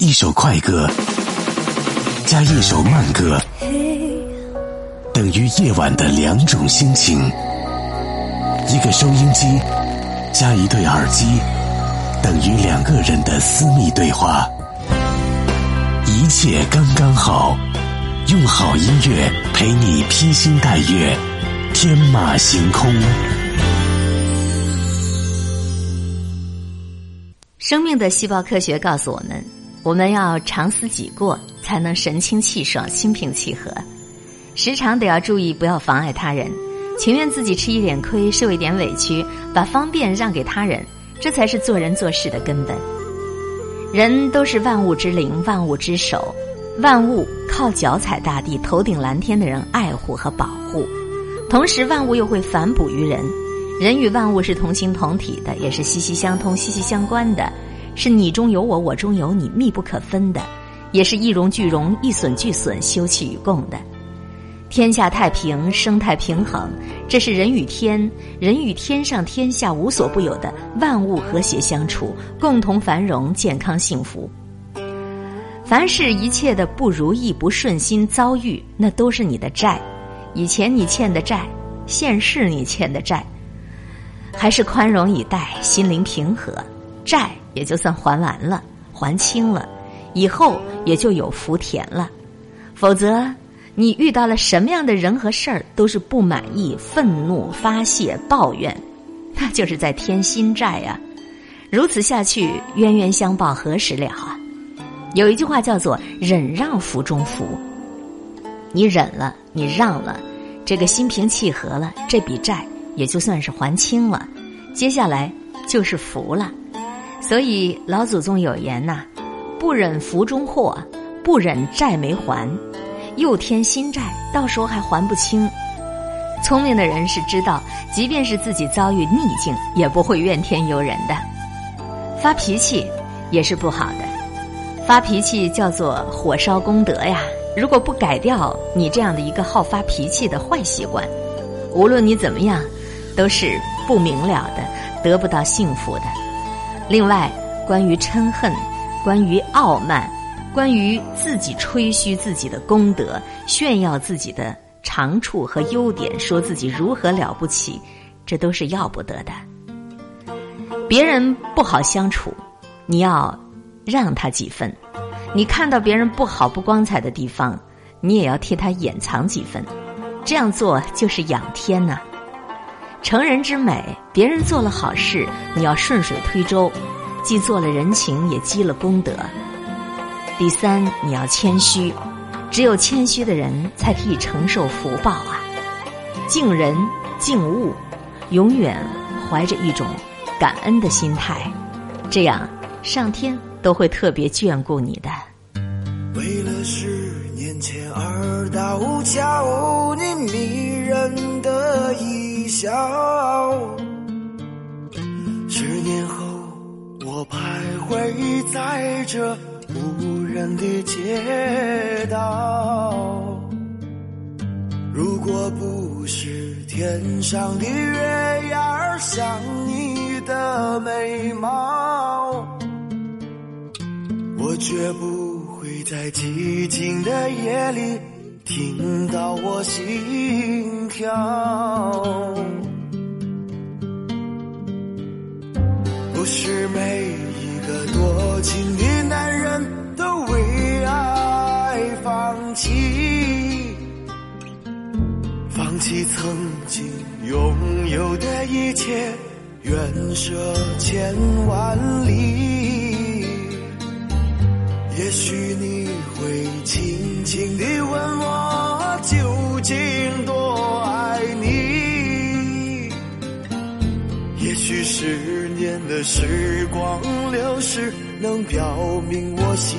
一首快歌加一首慢歌，等于夜晚的两种心情。一个收音机加一对耳机，等于两个人的私密对话。一切刚刚好，用好音乐陪你披星戴月，天马行空。生命的细胞科学告诉我们。我们要常思己过，才能神清气爽、心平气和。时常得要注意，不要妨碍他人，情愿自己吃一点亏、受一点委屈，把方便让给他人，这才是做人做事的根本。人都是万物之灵、万物之首，万物靠脚踩大地、头顶蓝天的人爱护和保护，同时万物又会反哺于人。人与万物是同心同体的，也是息息相通、息息相关的。是你中有我，我中有你，密不可分的；也是一荣俱荣，一损俱损，休戚与共的。天下太平，生态平衡，这是人与天、人与天上天下无所不有的万物和谐相处，共同繁荣、健康幸福。凡是一切的不如意、不顺心遭遇，那都是你的债，以前你欠的债，现世你欠的债，还是宽容以待，心灵平和。债也就算还完了，还清了，以后也就有福田了。否则，你遇到了什么样的人和事儿，都是不满意、愤怒、发泄、抱怨，那就是在添新债呀。如此下去，冤冤相报何时了啊？有一句话叫做“忍让福中福”，你忍了，你让了，这个心平气和了，这笔债也就算是还清了，接下来就是福了。所以老祖宗有言呐：“不忍福中祸，不忍债没还，又添新债，到时候还还不清。”聪明的人是知道，即便是自己遭遇逆境，也不会怨天尤人的。发脾气也是不好的，发脾气叫做火烧功德呀。如果不改掉你这样的一个好发脾气的坏习惯，无论你怎么样，都是不明了的，得不到幸福的。另外，关于嗔恨，关于傲慢，关于自己吹嘘自己的功德，炫耀自己的长处和优点，说自己如何了不起，这都是要不得的。别人不好相处，你要让他几分；你看到别人不好不光彩的地方，你也要替他掩藏几分。这样做就是养天呐。成人之美，别人做了好事，你要顺水推舟，既做了人情，也积了功德。第三，你要谦虚，只有谦虚的人才可以承受福报啊！敬人敬物，永远怀着一种感恩的心态，这样上天都会特别眷顾你的。为了十年前二道桥，你迷人的一笑。十年后，我徘徊在这无人的街道。如果不是天上的月牙儿像你的眉毛，我绝不会在寂静的夜里听到我心跳。切，远涉千万里。也许你会轻轻地问我，究竟多爱你？也许十年的时光流逝，能表明我心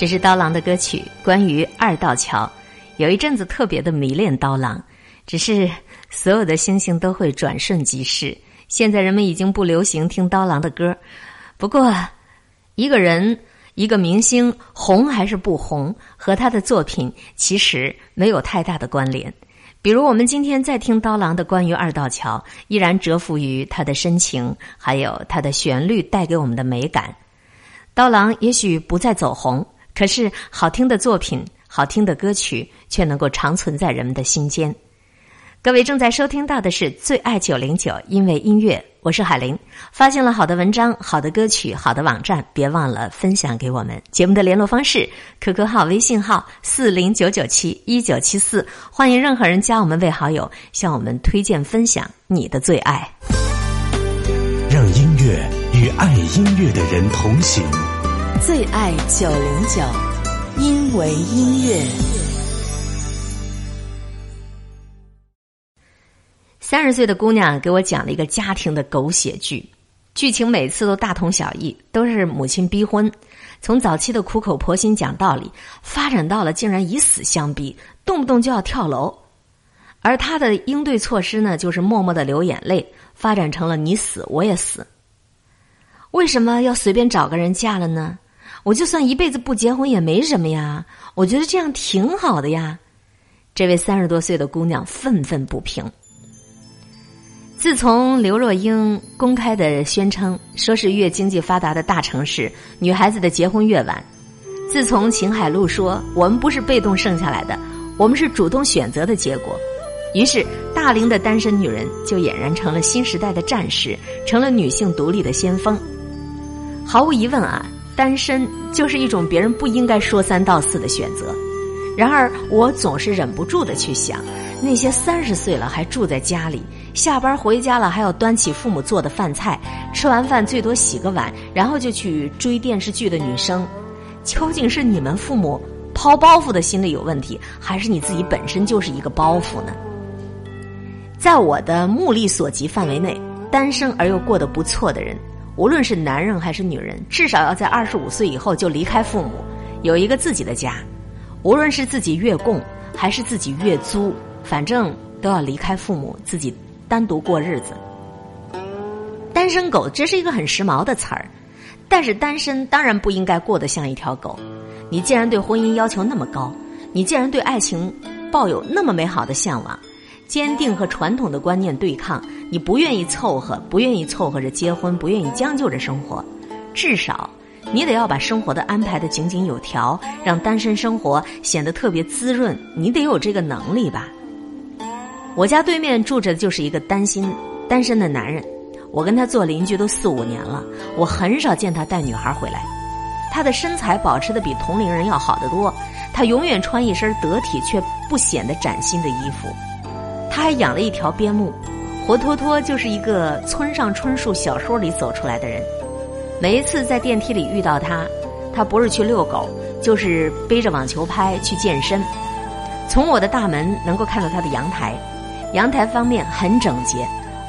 这是刀郎的歌曲，关于二道桥。有一阵子特别的迷恋刀郎，只是所有的星星都会转瞬即逝。现在人们已经不流行听刀郎的歌。不过，一个人、一个明星红还是不红，和他的作品其实没有太大的关联。比如我们今天在听刀郎的关于二道桥，依然折服于他的深情，还有他的旋律带给我们的美感。刀郎也许不再走红。可是，好听的作品、好听的歌曲却能够长存在人们的心间。各位正在收听到的是《最爱九零九》，因为音乐，我是海玲。发现了好的文章、好的歌曲、好的网站，别忘了分享给我们。节目的联络方式：QQ 号、微信号四零九九七一九七四，欢迎任何人加我们为好友，向我们推荐分享你的最爱。让音乐与爱音乐的人同行。最爱九零九，因为音乐。三十岁的姑娘给我讲了一个家庭的狗血剧，剧情每次都大同小异，都是母亲逼婚，从早期的苦口婆心讲道理，发展到了竟然以死相逼，动不动就要跳楼，而她的应对措施呢，就是默默的流眼泪，发展成了你死我也死。为什么要随便找个人嫁了呢？我就算一辈子不结婚也没什么呀，我觉得这样挺好的呀。这位三十多岁的姑娘愤愤不平。自从刘若英公开的宣称说是越经济发达的大城市，女孩子的结婚越晚；自从秦海璐说我们不是被动剩下来的，我们是主动选择的结果，于是大龄的单身女人就俨然成了新时代的战士，成了女性独立的先锋。毫无疑问啊。单身就是一种别人不应该说三道四的选择，然而我总是忍不住的去想，那些三十岁了还住在家里，下班回家了还要端起父母做的饭菜，吃完饭最多洗个碗，然后就去追电视剧的女生，究竟是你们父母抛包袱的心理有问题，还是你自己本身就是一个包袱呢？在我的目力所及范围内，单身而又过得不错的人。无论是男人还是女人，至少要在二十五岁以后就离开父母，有一个自己的家。无论是自己月供还是自己月租，反正都要离开父母，自己单独过日子。单身狗这是一个很时髦的词儿，但是单身当然不应该过得像一条狗。你既然对婚姻要求那么高，你既然对爱情抱有那么美好的向往。坚定和传统的观念对抗，你不愿意凑合，不愿意凑合着结婚，不愿意将就着生活，至少你得要把生活的安排的井井有条，让单身生活显得特别滋润。你得有这个能力吧？我家对面住着的就是一个单身单身的男人，我跟他做邻居都四五年了，我很少见他带女孩回来。他的身材保持的比同龄人要好得多，他永远穿一身得体却不显得崭新的衣服。他还养了一条边牧，活脱脱就是一个村上春树小说里走出来的人。每一次在电梯里遇到他，他不是去遛狗，就是背着网球拍去健身。从我的大门能够看到他的阳台，阳台方面很整洁，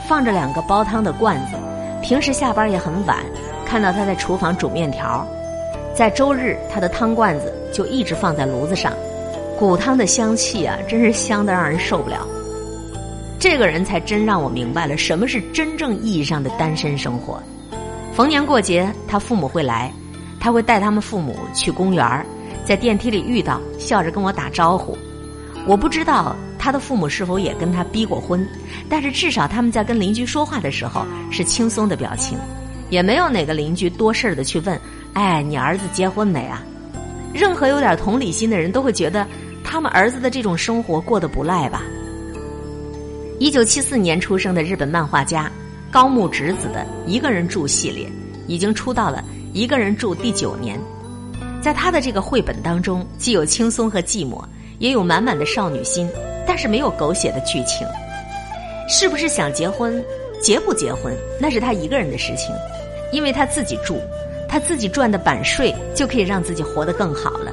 放着两个煲汤的罐子。平时下班也很晚，看到他在厨房煮面条。在周日，他的汤罐子就一直放在炉子上，骨汤的香气啊，真是香的让人受不了。这个人才真让我明白了什么是真正意义上的单身生活。逢年过节，他父母会来，他会带他们父母去公园在电梯里遇到，笑着跟我打招呼。我不知道他的父母是否也跟他逼过婚，但是至少他们在跟邻居说话的时候是轻松的表情，也没有哪个邻居多事儿的去问：“哎，你儿子结婚没啊？”任何有点同理心的人都会觉得他们儿子的这种生活过得不赖吧。一九七四年出生的日本漫画家高木直子的一个人住系列已经出到了一个人住第九年，在他的这个绘本当中，既有轻松和寂寞。也有满满的少女心，但是没有狗血的剧情。是不是想结婚？结不结婚那是他一个人的事情，因为他自己住，他自己赚的版税就可以让自己活得更好了。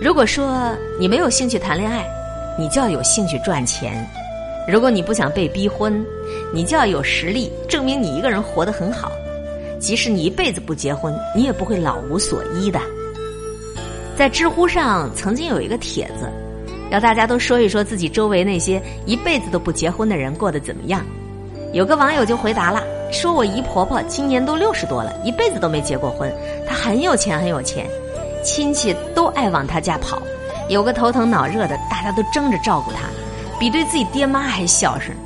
如果说你没有兴趣谈恋爱，你就要有兴趣赚钱；如果你不想被逼婚，你就要有实力证明你一个人活得很好。即使你一辈子不结婚，你也不会老无所依的。在知乎上曾经有一个帖子，要大家都说一说自己周围那些一辈子都不结婚的人过得怎么样。有个网友就回答了，说我姨婆婆今年都六十多了，一辈子都没结过婚，她很有钱很有钱，亲戚都爱往她家跑，有个头疼脑热的，大家都争着照顾她，比对自己爹妈还孝顺。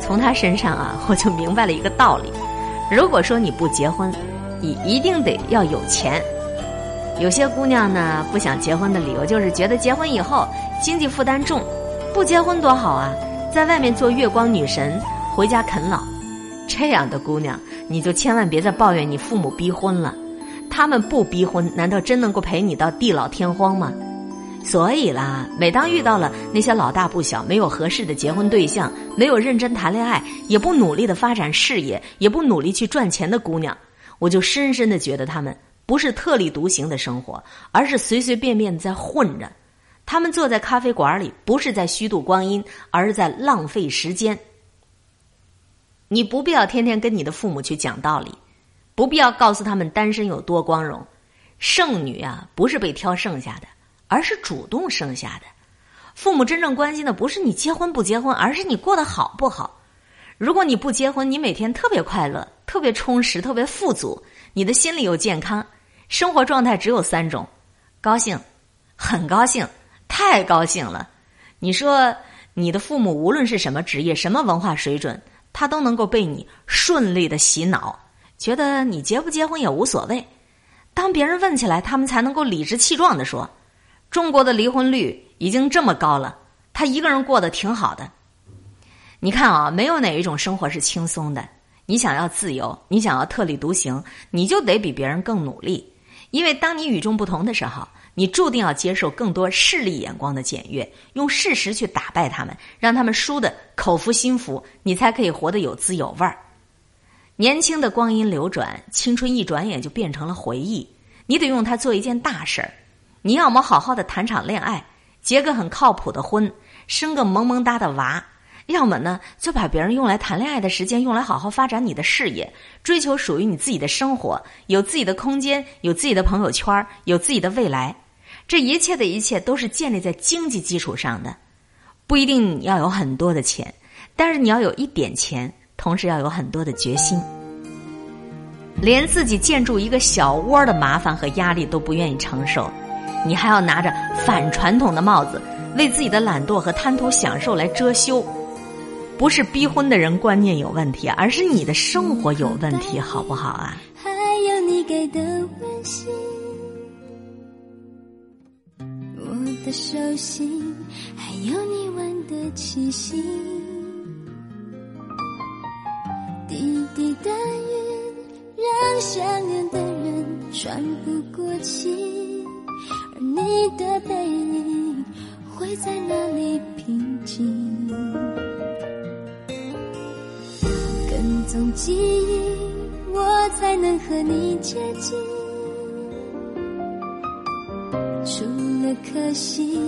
从她身上啊，我就明白了一个道理：如果说你不结婚，你一定得要有钱。有些姑娘呢不想结婚的理由就是觉得结婚以后经济负担重，不结婚多好啊，在外面做月光女神，回家啃老。这样的姑娘，你就千万别再抱怨你父母逼婚了，他们不逼婚，难道真能够陪你到地老天荒吗？所以啦，每当遇到了那些老大不小、没有合适的结婚对象、没有认真谈恋爱、也不努力的发展事业、也不努力去赚钱的姑娘，我就深深的觉得他们。不是特立独行的生活，而是随随便便在混着。他们坐在咖啡馆里，不是在虚度光阴，而是在浪费时间。你不必要天天跟你的父母去讲道理，不必要告诉他们单身有多光荣。剩女啊，不是被挑剩下的，而是主动生下的。父母真正关心的不是你结婚不结婚，而是你过得好不好。如果你不结婚，你每天特别快乐、特别充实、特别富足，你的心理又健康。生活状态只有三种：高兴、很高兴、太高兴了。你说你的父母无论是什么职业、什么文化水准，他都能够被你顺利的洗脑，觉得你结不结婚也无所谓。当别人问起来，他们才能够理直气壮的说：“中国的离婚率已经这么高了，他一个人过得挺好的。”你看啊，没有哪一种生活是轻松的。你想要自由，你想要特立独行，你就得比别人更努力。因为当你与众不同的时候，你注定要接受更多势力眼光的检阅，用事实去打败他们，让他们输的口服心服，你才可以活得有滋有味儿。年轻的光阴流转，青春一转眼就变成了回忆，你得用它做一件大事儿。你要么好好的谈场恋爱，结个很靠谱的婚，生个萌萌哒的娃。要么呢，就把别人用来谈恋爱的时间用来好好发展你的事业，追求属于你自己的生活，有自己的空间，有自己的朋友圈，有自己的未来。这一切的一切都是建立在经济基础上的，不一定要有很多的钱，但是你要有一点钱，同时要有很多的决心。连自己建筑一个小窝的麻烦和压力都不愿意承受，你还要拿着反传统的帽子，为自己的懒惰和贪图享受来遮羞。不是逼婚的人观念有问题，而是你的生活有问题，好不好啊？还有你给的温馨，我的手心，还有你吻的气息，滴滴的雨让想念的人喘不过气，你的背影会在哪里平静？跟踪记忆，我才能和你接近。除了可惜，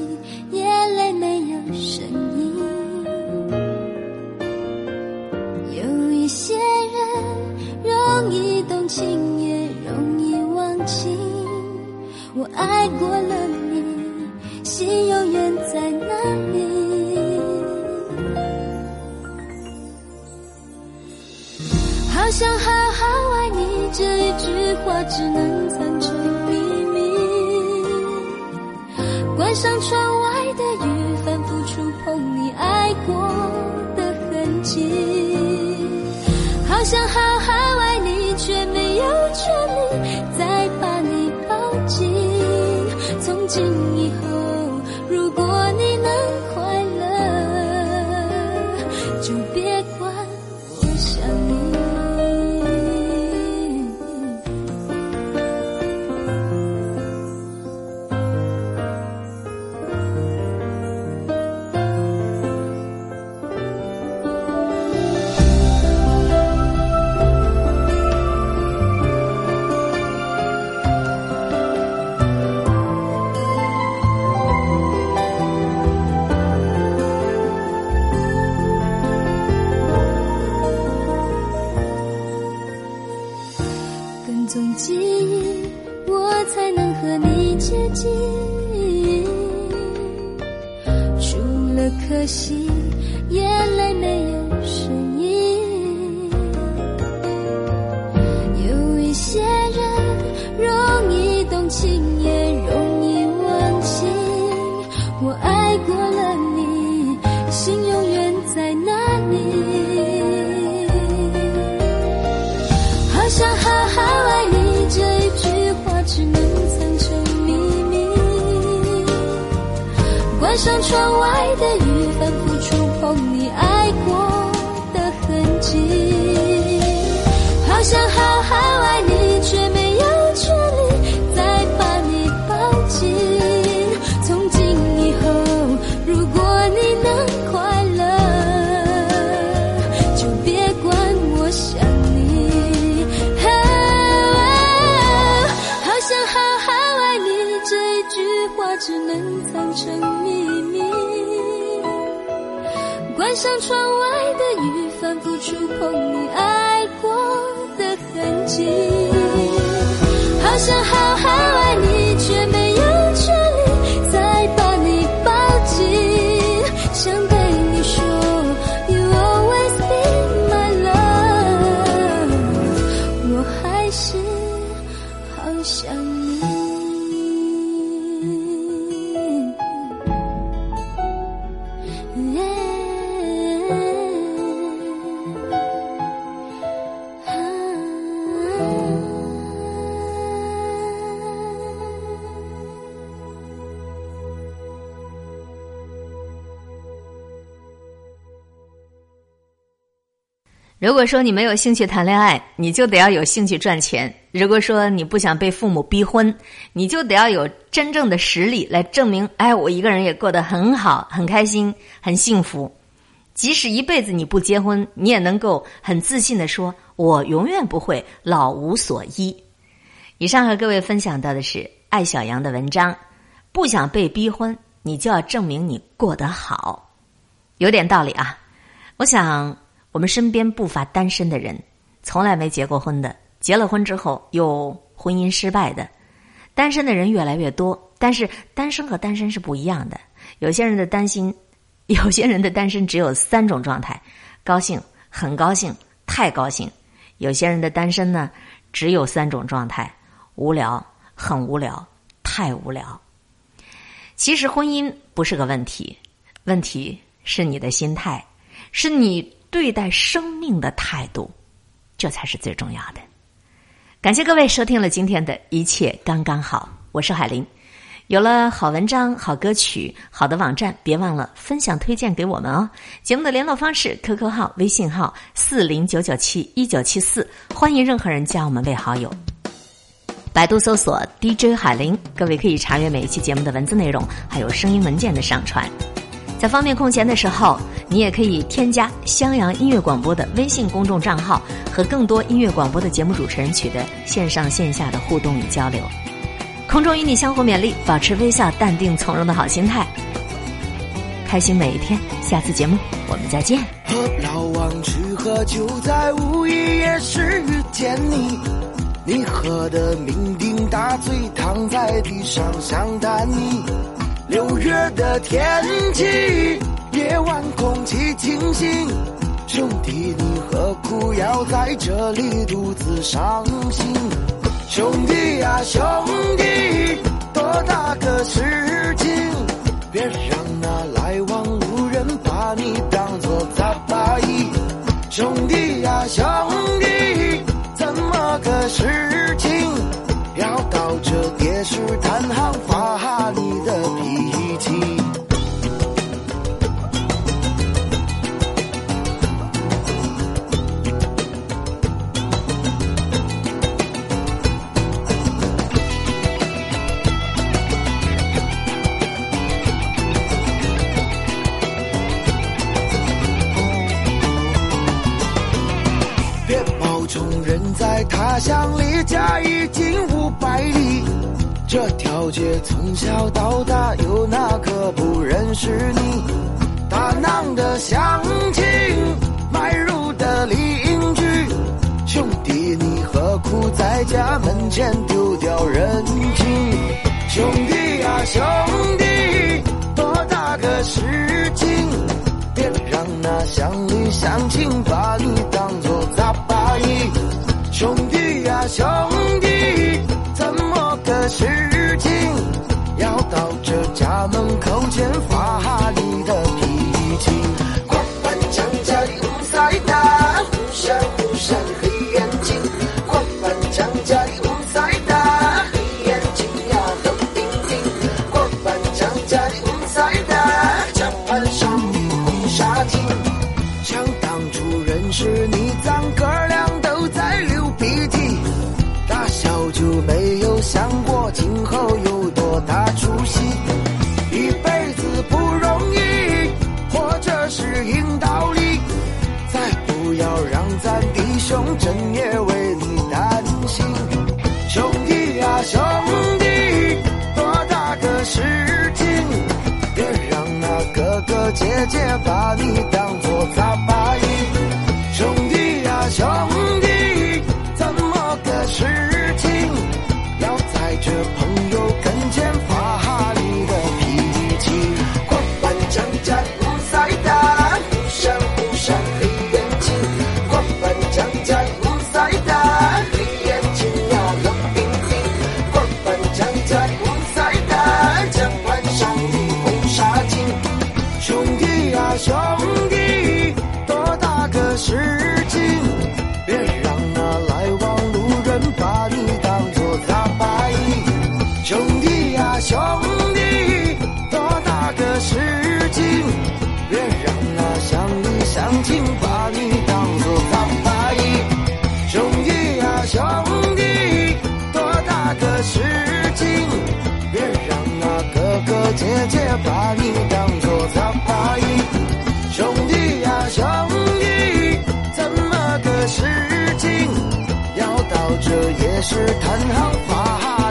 眼泪没有声音。我想好好爱你，这一句话只能藏成秘密。关上窗像窗外的雨，像窗外的雨，反复触碰你爱过的痕迹。如果说你没有兴趣谈恋爱，你就得要有兴趣赚钱；如果说你不想被父母逼婚，你就得要有真正的实力来证明，哎，我一个人也过得很好、很开心、很幸福。即使一辈子你不结婚，你也能够很自信的说，我永远不会老无所依。以上和各位分享到的是艾小羊的文章，不想被逼婚，你就要证明你过得好，有点道理啊。我想。我们身边不乏单身的人，从来没结过婚的，结了婚之后又婚姻失败的，单身的人越来越多。但是单身和单身是不一样的，有些人的担心，有些人的单身只有三种状态：高兴、很高兴、太高兴；有些人的单身呢，只有三种状态：无聊、很无聊、太无聊。其实婚姻不是个问题，问题是你的心态，是你。对待生命的态度，这才是最重要的。感谢各位收听了今天的一切刚刚好，我是海林。有了好文章、好歌曲、好的网站，别忘了分享推荐给我们哦。节目的联络方式：QQ 号、微信号四零九九七一九七四，欢迎任何人加我们为好友。百度搜索 DJ 海林，各位可以查阅每一期节目的文字内容，还有声音文件的上传。在方便空闲的时候，你也可以添加襄阳音乐广播的微信公众账号，和更多音乐广播的节目主持人取得线上线下的互动与交流。空中与你相互勉励，保持微笑、淡定从容的好心态，开心每一天。下次节目我们再见。老王去喝酒，在无意夜市遇见你。你喝得酩酊大醉，躺在地上想谈你。六月的天气，夜晚空气清新。兄弟，你何苦要在这里独自伤心？兄弟呀，兄弟，多大个事情，别让那来往路人把你当作杂巴一。兄弟呀，兄弟，怎么个事情？要到这夜市摊行你的皮。条街从小到大，有哪个不认识你？大囊的乡亲，买入的邻居，兄弟你何苦在家门前丢掉人情？兄弟呀、兄弟，多大个事情？别让那乡里乡亲把出息。一辈子不容易，活着是硬道理，再不要让咱弟兄整夜还是谈好话。